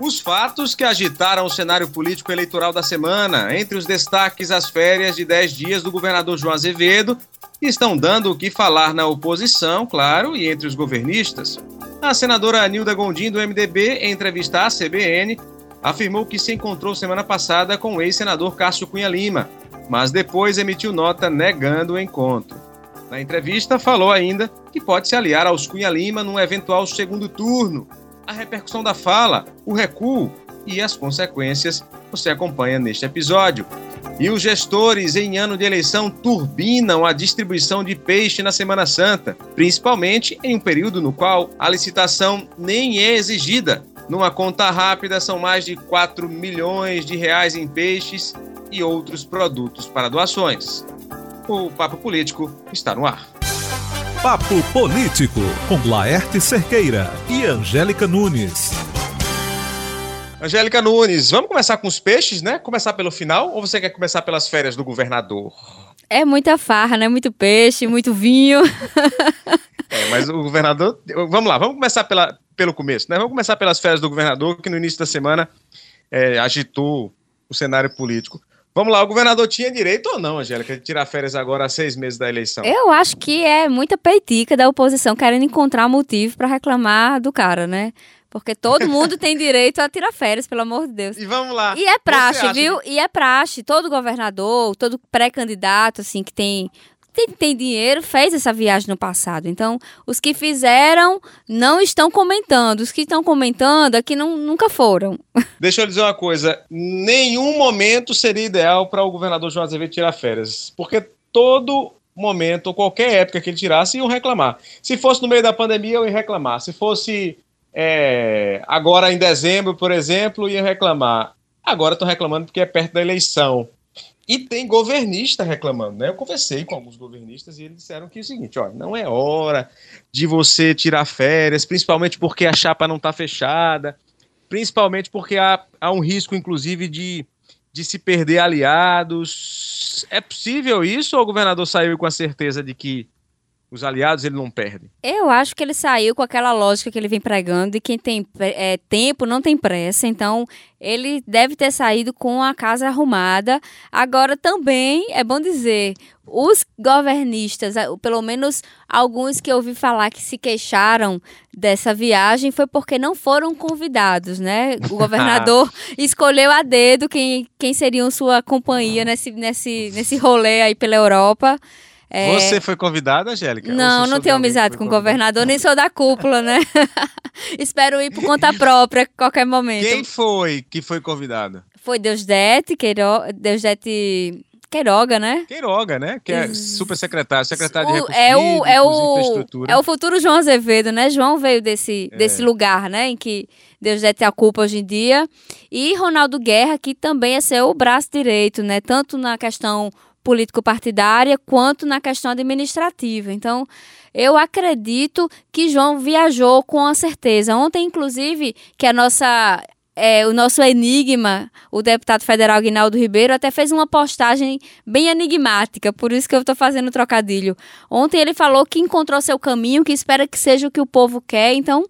Os fatos que agitaram o cenário político eleitoral da semana, entre os destaques as férias de 10 dias do governador João Azevedo, estão dando o que falar na oposição, claro, e entre os governistas. A senadora Nilda Gondim, do MDB, em entrevista à CBN, afirmou que se encontrou semana passada com o ex-senador Cássio Cunha Lima, mas depois emitiu nota negando o encontro. Na entrevista, falou ainda que pode se aliar aos Cunha Lima num eventual segundo turno, a repercussão da fala, o recuo e as consequências você acompanha neste episódio. E os gestores em ano de eleição turbinam a distribuição de peixe na Semana Santa, principalmente em um período no qual a licitação nem é exigida. Numa conta rápida, são mais de 4 milhões de reais em peixes e outros produtos para doações. O Papo Político está no ar. Papo Político, com Laerte Cerqueira e Angélica Nunes. Angélica Nunes, vamos começar com os peixes, né? Começar pelo final ou você quer começar pelas férias do governador? É muita farra, né? Muito peixe, muito vinho. é, mas o governador. Vamos lá, vamos começar pela, pelo começo, né? Vamos começar pelas férias do governador, que no início da semana é, agitou o cenário político. Vamos lá, o governador tinha direito ou não, Angélica, de tirar férias agora há seis meses da eleição? Eu acho que é muita peitica da oposição querendo encontrar motivo para reclamar do cara, né? Porque todo mundo tem direito a tirar férias, pelo amor de Deus. E vamos lá. E é praxe, viu? Que... E é praxe. Todo governador, todo pré-candidato, assim, que tem tem, tem dinheiro fez essa viagem no passado. Então, os que fizeram não estão comentando. Os que estão comentando aqui não, nunca foram. Deixa eu dizer uma coisa: nenhum momento seria ideal para o governador João Azevedo tirar férias. Porque todo momento, ou qualquer época que ele tirasse, iam reclamar. Se fosse no meio da pandemia, eu ia reclamar. Se fosse é, agora em dezembro, por exemplo, ia reclamar. Agora estou reclamando porque é perto da eleição. E tem governista reclamando, né? Eu conversei com alguns governistas e eles disseram que é o seguinte, ó, não é hora de você tirar férias, principalmente porque a chapa não está fechada, principalmente porque há, há um risco, inclusive, de, de se perder aliados. É possível isso ou o governador saiu com a certeza de que os aliados ele não perde? Eu acho que ele saiu com aquela lógica que ele vem pregando de quem tem é, tempo não tem pressa. Então, ele deve ter saído com a casa arrumada. Agora, também é bom dizer, os governistas, pelo menos alguns que eu ouvi falar que se queixaram dessa viagem, foi porque não foram convidados, né? O governador escolheu a dedo quem, quem seriam sua companhia nesse, nesse, nesse rolê aí pela Europa. É... Você foi convidada, Angélica? Não, não tenho amizade com o governador, nem sou da cúpula, né? Espero ir por conta própria a qualquer momento. Quem foi que foi convidada? Foi Deusdete, Queiro... Deusdete Queiroga, né? Queiroga, né? Que é super secretário, secretário de é o, é o, É o futuro João Azevedo, né? João veio desse, é. desse lugar, né? Em que Deus deve ter a culpa hoje em dia. E Ronaldo Guerra, que também é seu braço direito, né? Tanto na questão político-partidária quanto na questão administrativa. Então, eu acredito que João viajou com a certeza. Ontem, inclusive, que a nossa é, o nosso enigma, o deputado federal Guinaldo Ribeiro, até fez uma postagem bem enigmática, por isso que eu estou fazendo trocadilho. Ontem ele falou que encontrou seu caminho, que espera que seja o que o povo quer, então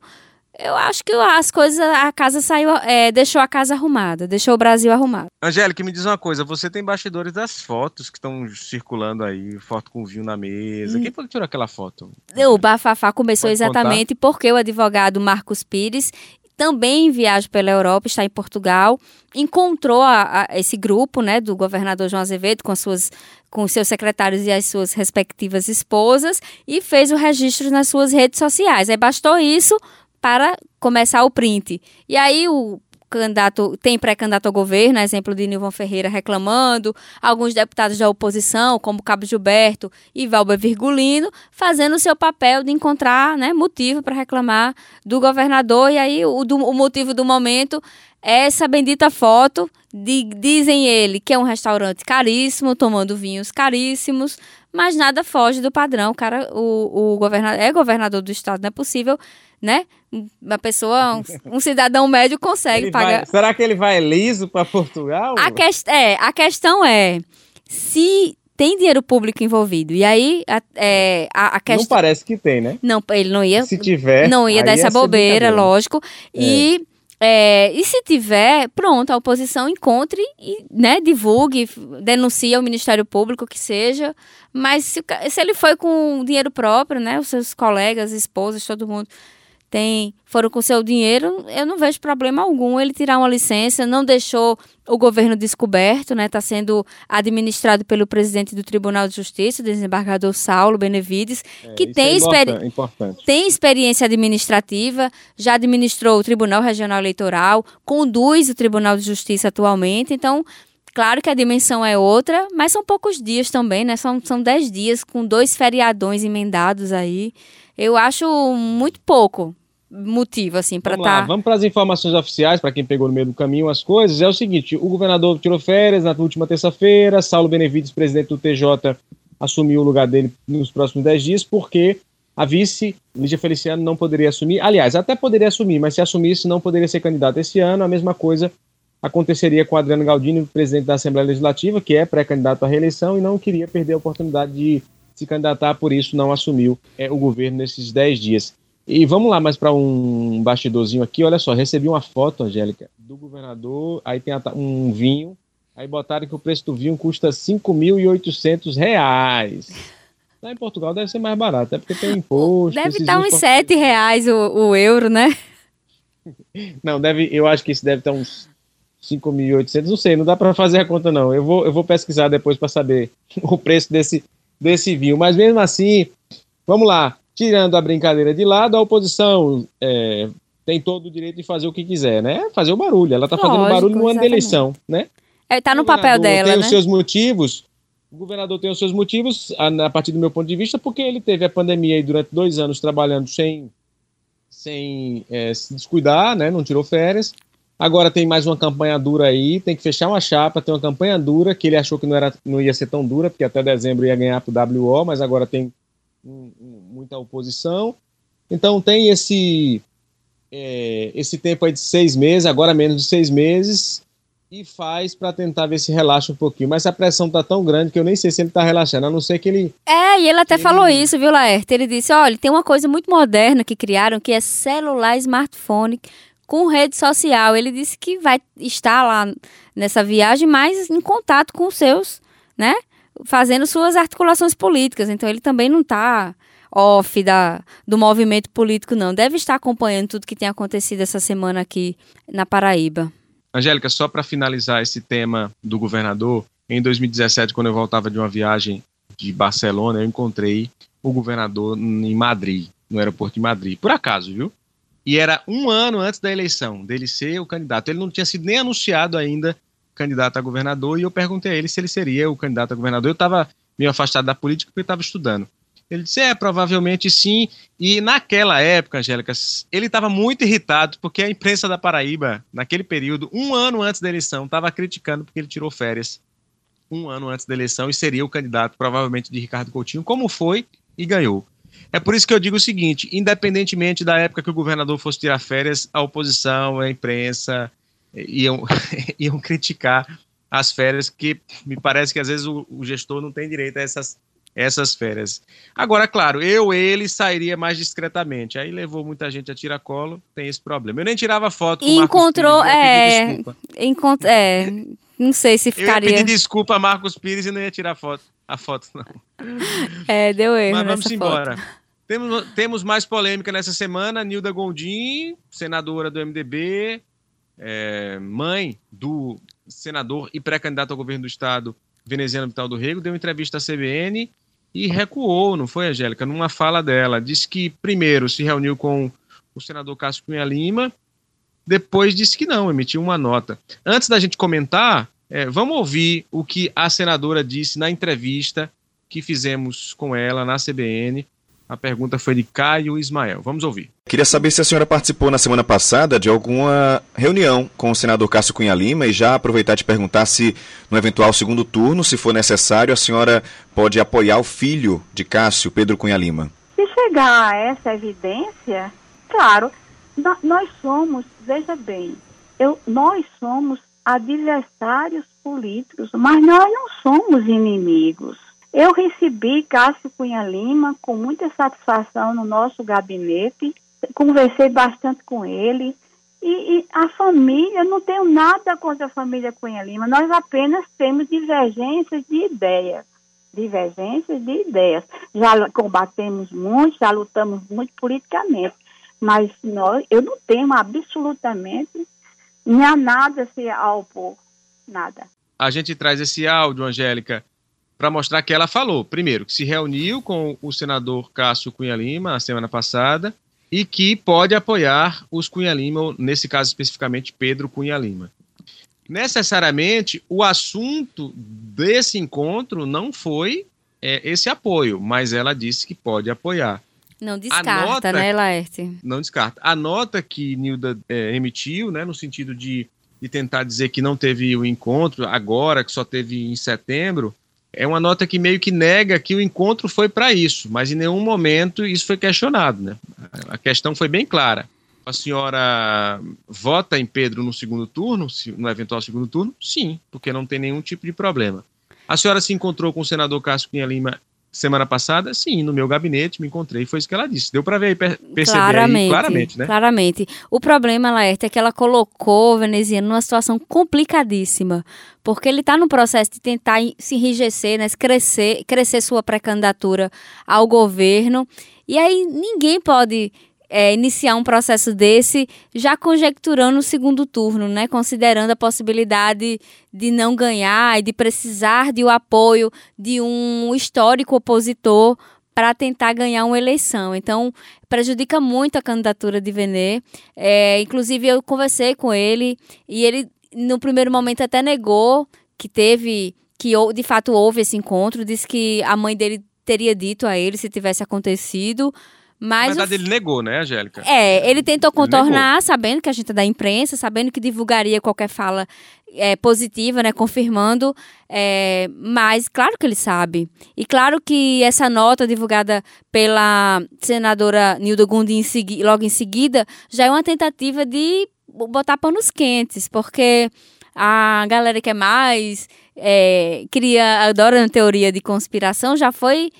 eu acho que as coisas, a casa saiu, é, deixou a casa arrumada, deixou o Brasil arrumado. Angélica, me diz uma coisa, você tem bastidores das fotos que estão circulando aí, foto com vinho na mesa. Hum. Quem foi que tirou aquela foto? O bafafá começou Pode exatamente contar? porque o advogado Marcos Pires também em viagem pela Europa, está em Portugal, encontrou a, a, esse grupo né, do governador João Azevedo com, suas, com seus secretários e as suas respectivas esposas e fez o registro nas suas redes sociais. Aí bastou isso para começar o print. E aí o candidato tem pré-candidato ao governo, exemplo de Nilvan Ferreira reclamando, alguns deputados da oposição, como Cabo Gilberto e Valber Virgulino, fazendo o seu papel de encontrar né, motivo para reclamar do governador. E aí o, do, o motivo do momento é essa bendita foto de, dizem ele que é um restaurante caríssimo, tomando vinhos caríssimos, mas nada foge do padrão. O cara, o, o governador é governador do estado, não é possível né? Uma pessoa, um, um cidadão médio consegue ele pagar. Vai, será que ele vai liso para Portugal? A, que, é, a questão é se tem dinheiro público envolvido. E aí, a, é, a, a questão... Não parece que tem, né? Não, ele não ia... Se tiver... Não ia dar essa bobeira, lógico. É. E É, e se tiver, pronto, a oposição encontre e né, divulgue, denuncie ao Ministério Público que seja. Mas se, se ele foi com dinheiro próprio, né, os seus colegas, esposas, todo mundo tem foram com seu dinheiro, eu não vejo problema algum ele tirar uma licença, não deixou o governo descoberto, né? Está sendo administrado pelo presidente do Tribunal de Justiça, o desembargador Saulo Benevides, é, que tem, é experi tem experiência administrativa, já administrou o Tribunal Regional Eleitoral, conduz o Tribunal de Justiça atualmente, então Claro que a dimensão é outra, mas são poucos dias também, né? São, são dez dias com dois feriadões emendados aí. Eu acho muito pouco motivo, assim, para estar. Tá... Vamos para as informações oficiais, para quem pegou no meio do caminho as coisas. É o seguinte: o governador tirou férias na última terça-feira, Saulo Benevides, presidente do TJ, assumiu o lugar dele nos próximos 10 dias, porque a vice, Lígia Feliciano, não poderia assumir. Aliás, até poderia assumir, mas se assumisse, não poderia ser candidato esse ano. A mesma coisa aconteceria com Adriano Galdini, presidente da Assembleia Legislativa, que é pré-candidato à reeleição e não queria perder a oportunidade de se candidatar, por isso não assumiu é, o governo nesses 10 dias. E vamos lá mais para um bastidorzinho aqui. Olha só, recebi uma foto, Angélica, do governador. Aí tem um vinho. Aí botaram que o preço do vinho custa 5.800 reais. Lá em Portugal deve ser mais barato, é porque tem imposto. Deve estar uns 7 reais o, o, euro, né? Não, deve, eu acho que isso deve estar uns 5.800, não sei, não dá para fazer a conta não. Eu vou, eu vou pesquisar depois para saber o preço desse, desse vinho. Mas mesmo assim, vamos lá tirando a brincadeira de lado, a oposição é, tem todo o direito de fazer o que quiser, né? Fazer o barulho. Ela está fazendo barulho no ano da eleição, né? É, tá no papel dela, tem né? os seus motivos. O governador tem os seus motivos, a, a partir do meu ponto de vista, porque ele teve a pandemia aí durante dois anos trabalhando sem, sem é, se descuidar, né? Não tirou férias. Agora tem mais uma campanha dura aí, tem que fechar uma chapa, tem uma campanha dura que ele achou que não, era, não ia ser tão dura, porque até dezembro ia ganhar para o WO, mas agora tem muita oposição. Então tem esse é, esse tempo aí de seis meses, agora menos de seis meses, e faz para tentar ver se relaxa um pouquinho. Mas a pressão tá tão grande que eu nem sei se ele tá relaxando, a não ser que ele. É, e ele até ele... falou isso, viu, Laerte? Ele disse: olha, tem uma coisa muito moderna que criaram que é celular smartphone com rede social. Ele disse que vai estar lá nessa viagem, mas em contato com os seus, né? fazendo suas articulações políticas. Então ele também não está off da, do movimento político, não. Deve estar acompanhando tudo que tem acontecido essa semana aqui na Paraíba. Angélica, só para finalizar esse tema do governador, em 2017, quando eu voltava de uma viagem de Barcelona, eu encontrei o governador em Madrid, no aeroporto de Madrid. Por acaso, viu? E era um ano antes da eleição dele ser o candidato. Ele não tinha sido nem anunciado ainda candidato a governador e eu perguntei a ele se ele seria o candidato a governador. Eu estava meio afastado da política porque estava estudando. Ele disse: é, provavelmente sim. E naquela época, Angélica, ele estava muito irritado porque a imprensa da Paraíba, naquele período, um ano antes da eleição, estava criticando porque ele tirou férias. Um ano antes da eleição e seria o candidato, provavelmente, de Ricardo Coutinho, como foi e ganhou. É por isso que eu digo o seguinte: independentemente da época que o governador fosse tirar férias, a oposição, a imprensa, iam, iam criticar as férias, que me parece que às vezes o, o, gestor não tem direito a essas, essas férias. Agora, claro, eu, ele, sairia mais discretamente. Aí levou muita gente a tiracolo, tem esse problema. Eu nem tirava foto com e encontrou, Pires, é, encont é, não sei se ficaria... Eu ia pedir desculpa a Marcos Pires e não ia tirar foto, a foto, não. É, deu erro Mas vamos embora. Temos, temos mais polêmica nessa semana. Nilda Gondim, senadora do MDB, é, mãe do senador e pré-candidato ao governo do estado, Veneziano Vital do Rego, deu entrevista à CBN e recuou, não foi, Angélica? Numa fala dela. Disse que, primeiro, se reuniu com o senador Cássio Cunha Lima, depois disse que não, emitiu uma nota. Antes da gente comentar, é, vamos ouvir o que a senadora disse na entrevista que fizemos com ela na CBN a pergunta foi de Caio Ismael. Vamos ouvir. Queria saber se a senhora participou na semana passada de alguma reunião com o senador Cássio Cunha Lima e já aproveitar de perguntar se, no eventual segundo turno, se for necessário, a senhora pode apoiar o filho de Cássio, Pedro Cunha Lima. Se chegar a essa evidência, claro, nós somos, veja bem, eu, nós somos adversários políticos, mas nós não somos inimigos. Eu recebi Cássio Cunha Lima com muita satisfação no nosso gabinete, conversei bastante com ele, E, e, a família, eu não tenho nada contra a família Cunha Lima, nós apenas temos divergências de ideias. Divergências de ideias. Já combatemos muito, já lutamos muito politicamente, mas nós, eu não tenho absolutamente nem nada se ao povo, nada. A gente traz esse áudio, Angélica, para mostrar que ela falou, primeiro, que se reuniu com o senador Cássio Cunha Lima na semana passada e que pode apoiar os Cunha Lima, nesse caso especificamente Pedro Cunha Lima. Necessariamente, o assunto desse encontro não foi é, esse apoio, mas ela disse que pode apoiar. Não descarta, nota, né, Laerte? Não descarta. A nota que Nilda é, emitiu, né, no sentido de, de tentar dizer que não teve o encontro agora, que só teve em setembro, é uma nota que meio que nega que o encontro foi para isso, mas em nenhum momento isso foi questionado. Né? A questão foi bem clara. A senhora vota em Pedro no segundo turno, no eventual segundo turno? Sim, porque não tem nenhum tipo de problema. A senhora se encontrou com o senador Cássio Cunha Lima semana passada? Sim, no meu gabinete me encontrei, foi isso que ela disse. Deu para ver perceber claramente, aí, claramente, né? Claramente. O problema, Laerte, é que ela colocou o veneziano numa situação complicadíssima, porque ele está no processo de tentar se enrijecer, né, crescer, crescer sua pré-candidatura ao governo, e aí ninguém pode é, iniciar um processo desse já conjecturando o segundo turno, né? Considerando a possibilidade de não ganhar e de precisar de o apoio de um histórico opositor para tentar ganhar uma eleição. Então, prejudica muito a candidatura de Venê. É, inclusive, eu conversei com ele e ele, no primeiro momento, até negou que teve, que de fato houve esse encontro, disse que a mãe dele teria dito a ele se tivesse acontecido, mas Na verdade, o... ele negou, né, Angélica? É, ele tentou contornar, ele sabendo que a gente é da imprensa, sabendo que divulgaria qualquer fala é, positiva, né, confirmando, é, mas claro que ele sabe. E claro que essa nota divulgada pela senadora Nilda Gundi em segui, logo em seguida já é uma tentativa de botar panos quentes, porque a galera que é mais é, cria, adora a teoria de conspiração, já foi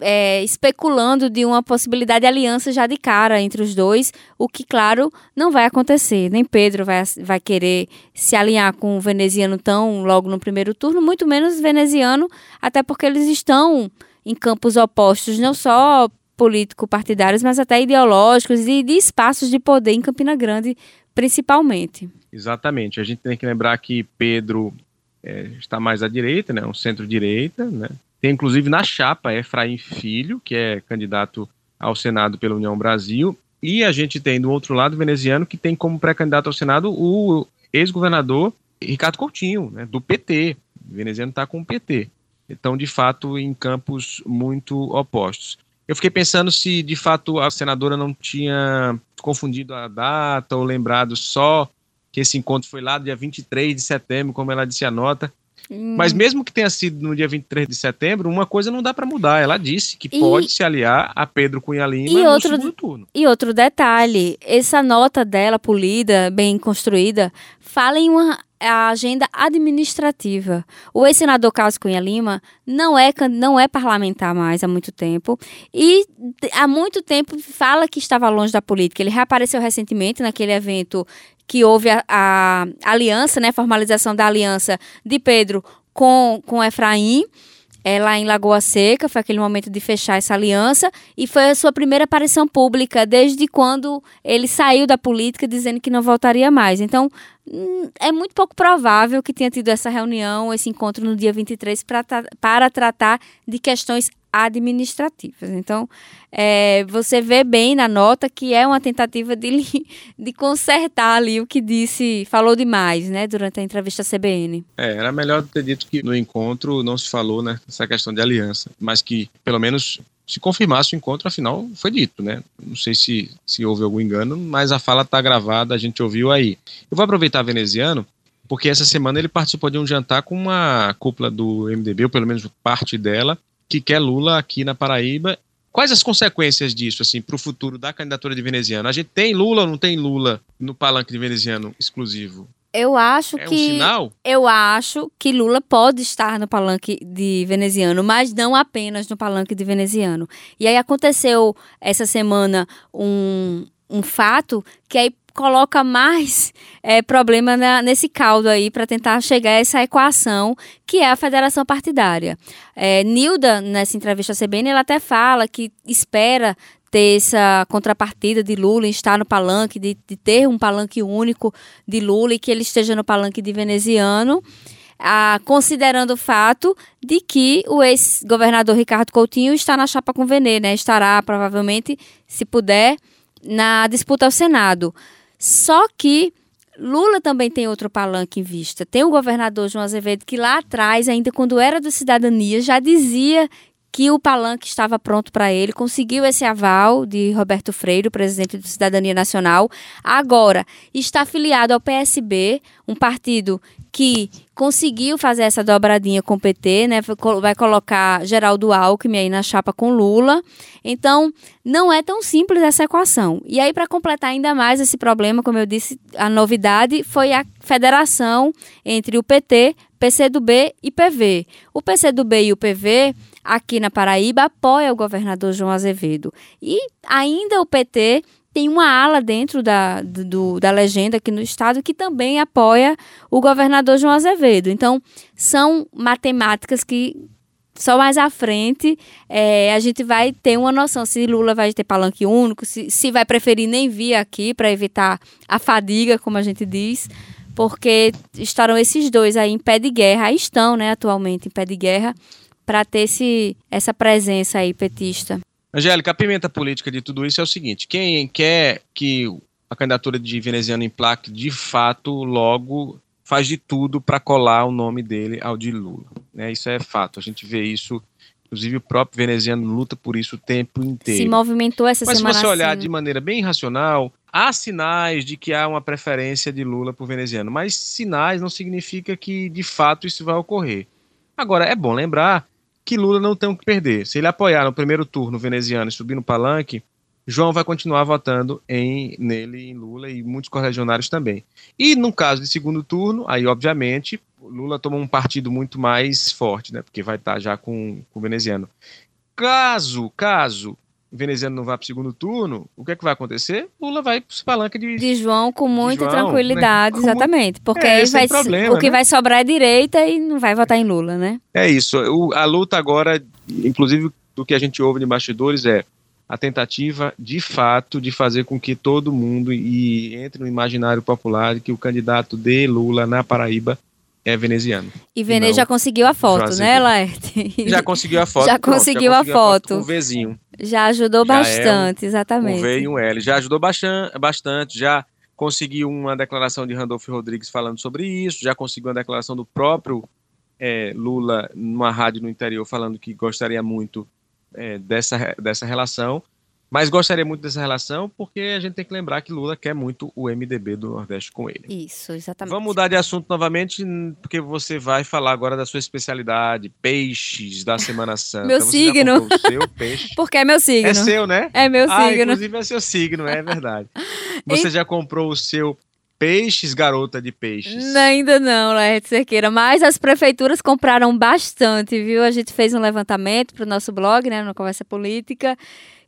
é, especulando de uma possibilidade de aliança já de cara entre os dois, o que, claro, não vai acontecer. Nem Pedro vai, vai querer se alinhar com o veneziano tão logo no primeiro turno, muito menos veneziano, até porque eles estão em campos opostos, não só político-partidários, mas até ideológicos e de espaços de poder em Campina Grande, principalmente. Exatamente. A gente tem que lembrar que Pedro é, está mais à direita, né, um centro-direita, né, tem inclusive na chapa Efraim Filho, que é candidato ao Senado pela União Brasil, e a gente tem do outro lado o veneziano, que tem como pré-candidato ao Senado o ex-governador Ricardo Coutinho, né, do PT. O veneziano está com o PT. Então, de fato, em campos muito opostos. Eu fiquei pensando se, de fato, a senadora não tinha confundido a data ou lembrado só que esse encontro foi lá dia 23 de setembro, como ela disse a nota, Hum. Mas mesmo que tenha sido no dia 23 de setembro, uma coisa não dá para mudar. Ela disse que e... pode se aliar a Pedro Cunha Lima e no outro, segundo turno. E outro detalhe, essa nota dela, polida, bem construída, fala em uma a agenda administrativa. O ex-senador Carlos Cunha Lima não é, não é parlamentar mais há muito tempo e há muito tempo fala que estava longe da política. Ele reapareceu recentemente naquele evento que houve a, a aliança, né, formalização da aliança de Pedro com, com Efraim, é, lá em Lagoa Seca, foi aquele momento de fechar essa aliança, e foi a sua primeira aparição pública desde quando ele saiu da política dizendo que não voltaria mais. Então, hum, é muito pouco provável que tenha tido essa reunião, esse encontro no dia 23 pra, para tratar de questões administrativas. Então, é, você vê bem na nota que é uma tentativa de, de consertar ali o que disse, falou demais, né, durante a entrevista à CBN. É, era melhor ter dito que no encontro não se falou, né, essa questão de aliança, mas que pelo menos se confirmasse o encontro, afinal foi dito, né? Não sei se, se houve algum engano, mas a fala está gravada, a gente ouviu aí. Eu vou aproveitar veneziano, porque essa semana ele participou de um jantar com uma cúpula do MDB, ou pelo menos parte dela, que quer Lula aqui na Paraíba. Quais as consequências disso, assim, para o futuro da candidatura de veneziano? A gente tem Lula ou não tem Lula no palanque de veneziano exclusivo? Eu acho é que. Um sinal? Eu acho que Lula pode estar no palanque de veneziano, mas não apenas no palanque de veneziano. E aí aconteceu essa semana um, um fato que aí coloca mais é, problema na, nesse caldo aí para tentar chegar a essa equação que é a federação partidária. É, Nilda, nessa entrevista à CBN, ela até fala que espera ter essa contrapartida de Lula estar no palanque, de, de ter um palanque único de Lula e que ele esteja no palanque de veneziano. Ah, considerando o fato de que o ex-governador Ricardo Coutinho está na chapa com Venê, né? Estará provavelmente, se puder, na disputa ao Senado. Só que Lula também tem outro palanque em vista. Tem o governador João Azevedo que lá atrás, ainda quando era do Cidadania, já dizia que o palanque estava pronto para ele, conseguiu esse aval de Roberto Freire, presidente do Cidadania Nacional. Agora, está afiliado ao PSB, um partido que conseguiu fazer essa dobradinha com o PT, né? Vai colocar Geraldo Alckmin aí na chapa com Lula. Então, não é tão simples essa equação. E aí, para completar ainda mais esse problema, como eu disse, a novidade foi a federação entre o PT, PCdoB e PV. O PCdoB e o PV aqui na Paraíba apoia o governador João Azevedo. E ainda o PT tem uma ala dentro da, do, da legenda aqui no estado que também apoia o governador João Azevedo. Então, são matemáticas que só mais à frente é, a gente vai ter uma noção se Lula vai ter palanque único, se, se vai preferir nem vir aqui para evitar a fadiga, como a gente diz, porque estarão esses dois aí em pé de guerra, estão, né, atualmente em pé de guerra, para ter esse, essa presença aí petista. Angélica, a pimenta política de tudo isso é o seguinte: quem quer que a candidatura de veneziano emplaque de fato logo faz de tudo para colar o nome dele ao de Lula. Né? Isso é fato. A gente vê isso, inclusive o próprio veneziano luta por isso o tempo inteiro. Se movimentou essa Mas semana. Mas se você olhar assim. de maneira bem racional, há sinais de que há uma preferência de Lula por veneziano. Mas sinais não significa que de fato isso vai ocorrer. Agora, é bom lembrar que Lula não tem o que perder. Se ele apoiar no primeiro turno veneziano e subir no palanque, João vai continuar votando em nele, em Lula e muitos correligionários também. E no caso de segundo turno, aí obviamente Lula toma um partido muito mais forte, né? Porque vai estar já com, com o veneziano. Caso, caso veneziano não vá para o segundo turno, o que é que vai acontecer? Lula vai para o palanque de, de João com muita João, tranquilidade, né? exatamente. Porque É, aí vai, o problema, o que né? vai sobrar é direita e não vai votar em Lula, né? É isso. O- a luta agora, inclusive do que a gente ouve de bastidores, é a tentativa, de fato, de fazer com que todo mundo e entre no imaginário popular de que o candidato de Lula na Paraíba é veneziano. E Venê já conseguiu a foto, né. Laerte? Já conseguiu a foto. Já pronto, conseguiu a foto. Com o Vzinho. Já ajudou Já é um- bastante, exatamente. o V e um L. Já ajudou bastan- bastante, já conseguiu uma declaração de Randolfo Rodrigues falando sobre isso, já conseguiu uma declaração do próprio é, Lula numa rádio no interior falando que gostaria muito é, dessa, dessa relação, mas gostaria muito dessa relação porque a gente tem que lembrar que Lula quer muito o MDB do Nordeste com ele. Isso, exatamente. Vamos mudar de assunto novamente, porque você vai falar agora da sua especialidade, peixes da Semana Santa. Meu Você signo. seu peixe? Porque é meu signo. É seu, né? É meu Ah, signo. inclusive é seu signo, é verdade. Você já comprou o seu peixes, garota de peixes? Ainda não, Laerte Cerqueira, mas as prefeituras compraram bastante, viu? A gente fez um levantamento para o nosso blog, né, no Conversa Política,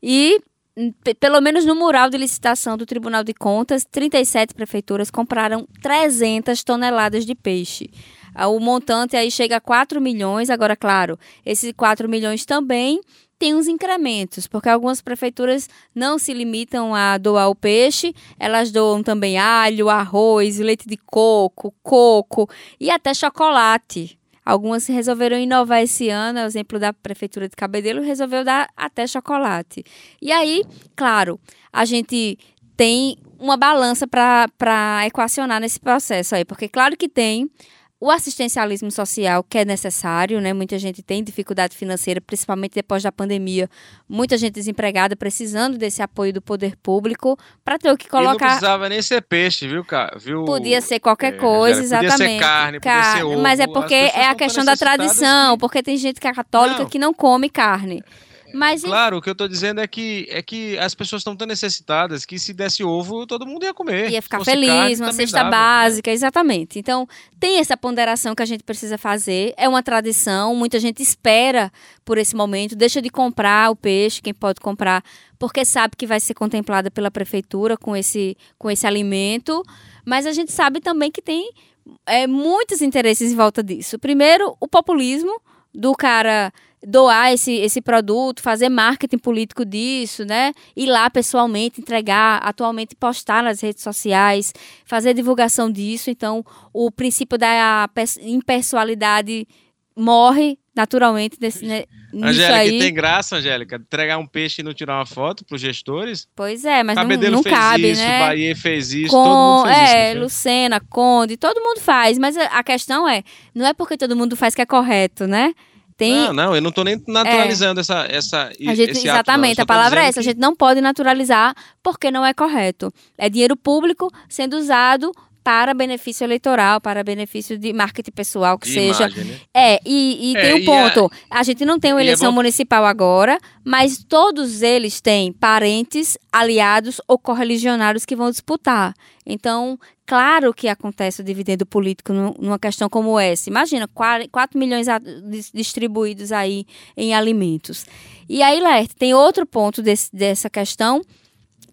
e hum, pe- pelo menos no mural de licitação do Tribunal de Contas, 37 prefeituras compraram 300 toneladas de peixe. Ah, O montante aí chega a 4 milhões, agora, claro, esses 4 milhões também tem uns incrementos, porque algumas prefeituras não se limitam a doar o peixe, elas doam também alho, arroz, leite de coco, coco e até chocolate. Algumas resolveram inovar esse ano, o exemplo da prefeitura de Cabedelo resolveu dar até chocolate. E aí, claro, a gente tem uma balança para equacionar nesse processo aí, porque claro que tem o assistencialismo social que é necessário, né? Muita gente tem dificuldade financeira, principalmente depois da pandemia. Muita gente desempregada precisando desse apoio do poder público para ter o que E não colocar. precisava nem ser peixe, viu, cara? Viu? Podia ser qualquer É, coisa, podia ser exatamente. carne, podia ser ovo. Mas é porque é a questão da tradição, de- porque tem gente que é católica Não. que não come carne. Mas, claro, o que eu estou dizendo é que, é que as pessoas estão tão necessitadas que se desse ovo, todo mundo ia comer. Ia ficar feliz, carne, uma cesta dava. básica, exatamente. Então, tem essa ponderação que a gente precisa fazer. É uma tradição, muita gente espera por esse momento, deixa de comprar o peixe, quem pode comprar, porque sabe que vai ser contemplada pela prefeitura com esse, com esse alimento. Mas a gente sabe também que tem é, muitos interesses em volta disso. Primeiro, o populismo do cara doar esse, esse produto, fazer marketing político disso, né? Ir lá pessoalmente entregar, atualmente postar nas redes sociais, fazer divulgação disso. Então, o princípio da impessoalidade morre naturalmente nesse, né, Angélica, aí. tem graça, Angélica, entregar um peixe e não tirar uma foto para os gestores? Pois é, mas Cabedelo não, não fez cabe, isso, né? Bahia fez isso, Com, todo mundo fez é, isso. Lucena, Conde, todo mundo faz, mas a questão é, não é porque todo mundo faz que é correto, né? Tem... Não, não, eu não estou nem naturalizando é. essa, essa, a gente, esse Exatamente, ato, a palavra é essa. Que... A gente não pode naturalizar porque não é correto. É dinheiro público sendo usado para benefício eleitoral, para benefício de marketing pessoal, que de seja. Imagem, né? É, e, e é, tem um ponto. A... a... gente não tem uma é eleição é bom... municipal agora, mas todos eles têm parentes, aliados ou correligionários que vão disputar. Então, claro que acontece o dividendo político numa questão como essa. Imagina, 4 milhões distribuídos aí em alimentos. E aí, Lerte, tem outro ponto desse, dessa questão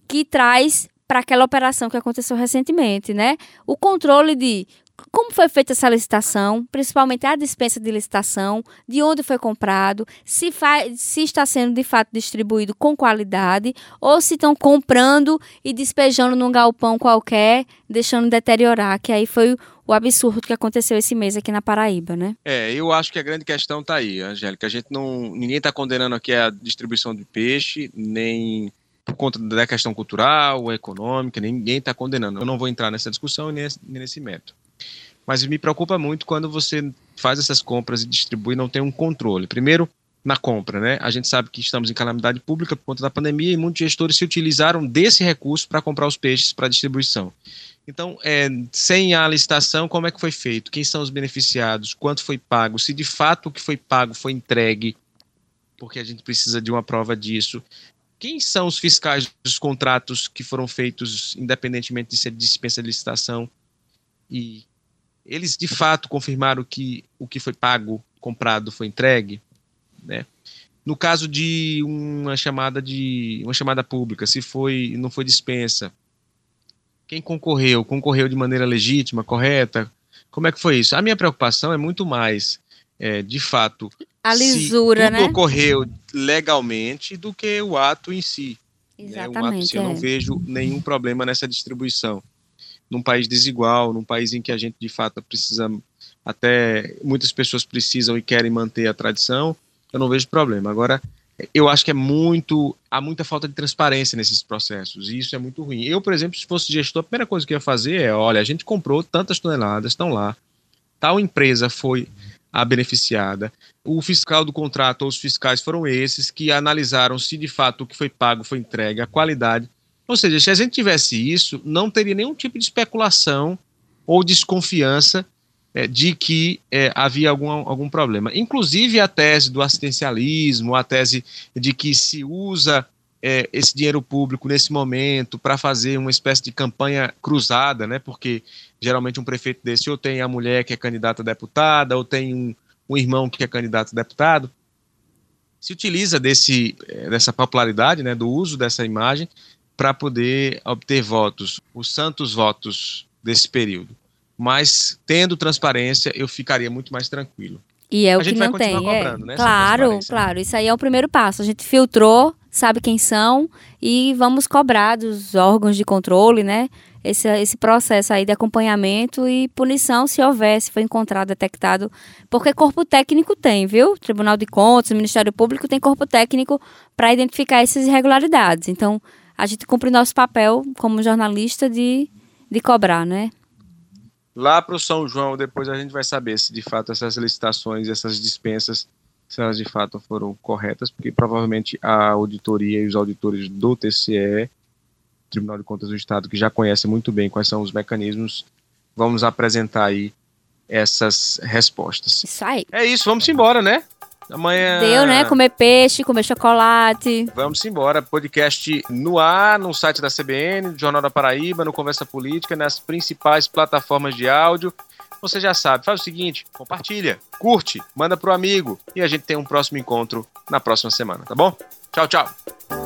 que traz para aquela operação que aconteceu recentemente, né? O controle de como foi feita essa licitação, principalmente a dispensa de licitação, de onde foi comprado, se, se está sendo de fato distribuído com qualidade, ou se estão comprando e despejando num galpão qualquer, deixando deteriorar, que aí foi o absurdo que aconteceu esse mês aqui na Paraíba, né? É, eu acho que a grande questão está aí, Angélica. A gente não. Ninguém está condenando aqui a distribuição de peixe, nem por conta da questão cultural, econômica, ninguém está condenando. Eu não vou entrar nessa discussão e nesse, nesse método. Mas me preocupa muito quando você faz essas compras e distribui e não tem um controle. Primeiro, na compra, né? A gente sabe que estamos em calamidade pública por conta da pandemia e muitos gestores se utilizaram desse recurso para comprar os peixes para distribuição. Então, é, sem a licitação, como é que foi feito? Quem são os beneficiados? Quanto foi pago? Se de fato o que foi pago foi entregue? Porque a gente precisa de uma prova disso quem são os fiscais dos contratos que foram feitos independentemente de ser dispensa de licitação e eles de fato confirmaram que o que foi pago, comprado, foi entregue, né? No caso de uma chamada de uma chamada pública, se foi não foi dispensa, quem concorreu, concorreu de maneira legítima, correta? Como é que foi isso? A minha preocupação é muito mais, é, de fato, a lisura, se tudo né? ocorreu legalmente do que o ato em si. Exatamente. Né? Um ato é. Eu não vejo nenhum problema nessa distribuição. Num país desigual, num país em que a gente de fato precisa, até muitas pessoas precisam e querem manter a tradição, eu não vejo problema. Agora, eu acho que é muito, há muita falta de transparência nesses processos, e isso é muito ruim. Eu, por exemplo, se fosse gestor, a primeira coisa que eu ia fazer é, olha, a gente comprou tantas toneladas, estão lá, tal empresa foi a beneficiada. O fiscal do contrato ou os fiscais foram esses que analisaram se de fato o que foi pago foi entregue, a qualidade. Ou seja, se a gente tivesse isso, não teria nenhum tipo de especulação ou desconfiança é, de que é, havia algum, algum problema. Inclusive a tese do assistencialismo, a tese de que se usa é, esse dinheiro público nesse momento para fazer uma espécie de campanha cruzada, né? Porque geralmente um prefeito desse ou tem a mulher que é candidata a deputada, ou tem um, um irmão que é candidato a deputado. Se utiliza desse, eh, dessa popularidade, né, do uso dessa imagem, para poder obter votos, os santos votos desse período. Mas, tendo transparência, eu ficaria muito mais tranquilo. E é o a que não tem. É. Né, claro, claro. Isso aí é o primeiro passo. A gente filtrou, sabe quem são e vamos cobrar dos órgãos de controle, né? esse, esse processo aí de acompanhamento e punição se houver, se for encontrado, detectado. Porque corpo técnico tem, viu? Tribunal de Contas, Ministério Público tem corpo técnico para identificar essas irregularidades. Então, a gente cumpre nosso papel como jornalista de, de cobrar, né? Lá para o São João, depois a gente vai saber se de fato essas licitações, essas dispensas, se elas de fato foram corretas, porque provavelmente a auditoria e os auditores do TCE Tribunal de Contas do Estado, que já conhece muito bem quais são os mecanismos, vamos apresentar aí essas respostas. Isso aí. É isso, vamos embora, né? Amanhã. Deu, né? Comer peixe, comer chocolate. Vamos embora. Podcast no ar, no site da CBN, no Jornal da Paraíba, no Conversa Política, nas principais plataformas de áudio. Você já sabe, faz o seguinte: compartilha, curte, manda pro amigo e a gente tem um próximo encontro na próxima semana, tá bom? Tchau, tchau.